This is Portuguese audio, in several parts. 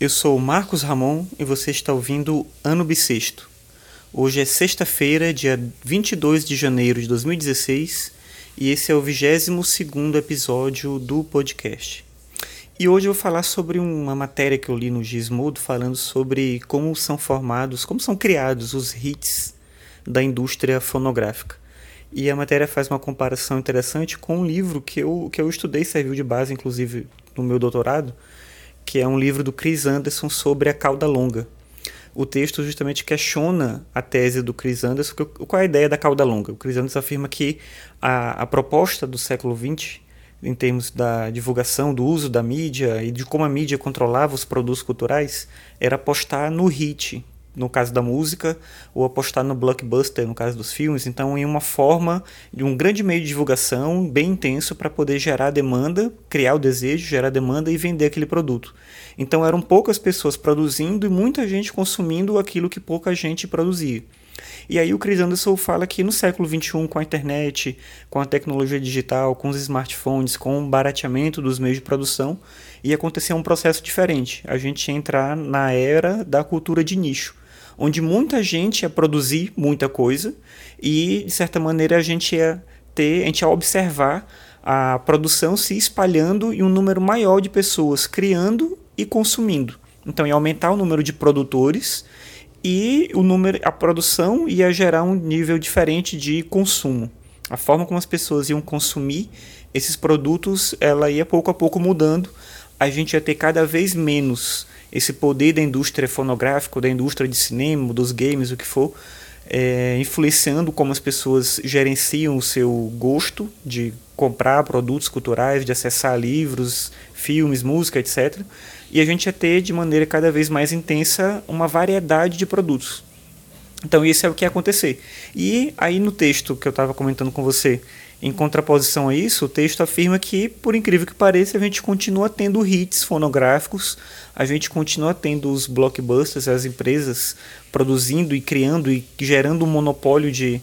Eu sou Marcos Ramon e você está ouvindo Ano Bissexto. Hoje é sexta-feira, dia 22 de janeiro de 2016, e esse é o 22º episódio do podcast. E hoje eu vou falar sobre uma matéria que eu li no Gizmodo falando sobre como são formados, como são criados os hits da indústria fonográfica. E a matéria faz uma comparação interessante com um livro que eu, que eu estudei, serviu de base, inclusive, no meu doutorado, que é um livro do Chris Anderson sobre a cauda longa. O texto justamente questiona a tese do Chris Anderson, qual é a ideia da cauda longa. O Chris Anderson afirma que a, a proposta do século XX, em termos da divulgação, do uso da mídia e de como a mídia controlava os produtos culturais, era apostar no hit, no caso da música, ou apostar no blockbuster, no caso dos filmes. Então, em uma forma de um grande meio de divulgação bem intenso para poder gerar demanda, criar o desejo, gerar demanda e vender aquele produto. Então, eram poucas pessoas produzindo e muita gente consumindo aquilo que pouca gente produzia. E aí o Chris Anderson fala que no século XXI, com a internet, com a tecnologia digital, com os smartphones, com o barateamento dos meios de produção, ia acontecer um processo diferente. A gente ia entrar na era da cultura de nicho onde muita gente ia produzir muita coisa e, de certa maneira, a gente ia ter, a gente ia observar a produção se espalhando e um número maior de pessoas criando e consumindo. Então ia aumentar o número de produtores e o número, a produção ia gerar um nível diferente de consumo. A forma como as pessoas iam consumir esses produtos, ela ia pouco a pouco mudando. A gente ia ter cada vez menos esse poder da indústria fonográfica, da indústria de cinema, dos games, o que for, é, influenciando como as pessoas gerenciam o seu gosto de comprar produtos culturais, de acessar livros, filmes, música, etc. E a gente ia ter de maneira cada vez mais intensa uma variedade de produtos. Então, isso é o que ia acontecer. E aí, no texto que eu estava comentando com você, em contraposição a isso, o texto afirma que, por incrível que pareça, a gente continua tendo hits fonográficos, a gente continua tendo os blockbusters, as empresas produzindo e criando e gerando um monopólio de,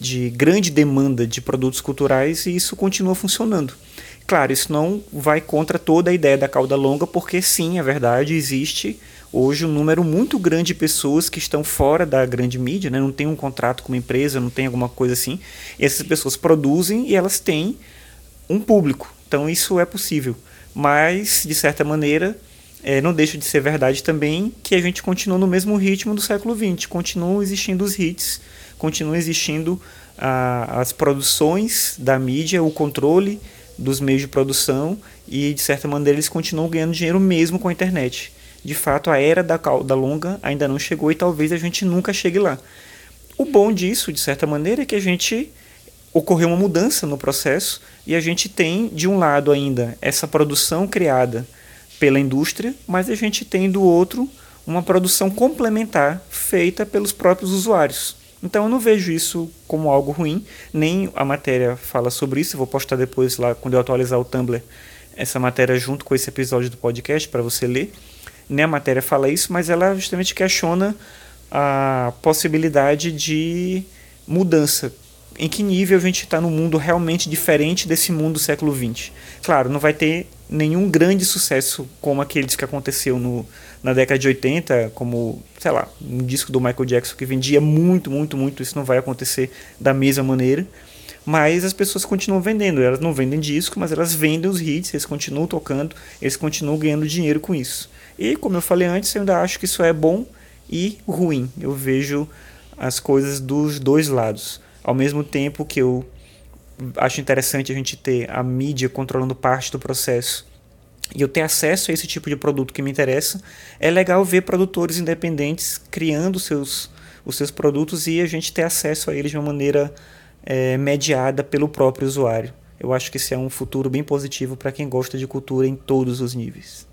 de grande demanda de produtos culturais e isso continua funcionando. Claro, isso não vai contra toda a ideia da cauda longa, porque sim, é verdade, existe hoje um número muito grande de pessoas que estão fora da grande mídia, né? não tem um contrato com uma empresa, não tem alguma coisa assim. E essas pessoas produzem e elas têm um público. Então isso é possível. Mas, de certa maneira, é, não deixa de ser verdade também que a gente continua no mesmo ritmo do século XX. Continuam existindo os hits, continuam existindo ah, as produções da mídia, o controle dos meios de produção e, de certa maneira, eles continuam ganhando dinheiro mesmo com a internet de fato, a era da longa ainda não chegou e talvez a gente nunca chegue lá. O bom disso, de certa maneira, é que a gente ocorreu uma mudança no processo e a gente tem, de um lado ainda, essa produção criada pela indústria, mas a gente tem do outro uma produção complementar feita pelos próprios usuários. Então eu não vejo isso como algo ruim, nem a matéria fala sobre isso, eu vou postar depois lá quando eu atualizar o Tumblr essa matéria junto com esse episódio do podcast para você ler nem a matéria fala isso, mas ela justamente questiona a possibilidade de mudança. Em que nível a gente está no mundo realmente diferente desse mundo do século XX? Claro, não vai ter nenhum grande sucesso como aqueles que aconteceu no, na década de 80, como, sei lá, um disco do Michael Jackson que vendia muito, muito, muito. Isso não vai acontecer da mesma maneira. Mas as pessoas continuam vendendo. Elas não vendem disco, mas elas vendem os hits, eles continuam tocando, eles continuam ganhando dinheiro com isso. E, como eu falei antes, eu ainda acho que isso é bom e ruim. Eu vejo as coisas dos dois lados. Ao mesmo tempo que eu acho interessante a gente ter a mídia controlando parte do processo e eu ter acesso a esse tipo de produto que me interessa, é legal ver produtores independentes criando seus, os seus produtos e a gente ter acesso a eles de uma maneira é, mediada pelo próprio usuário. Eu acho que esse é um futuro bem positivo para quem gosta de cultura em todos os níveis.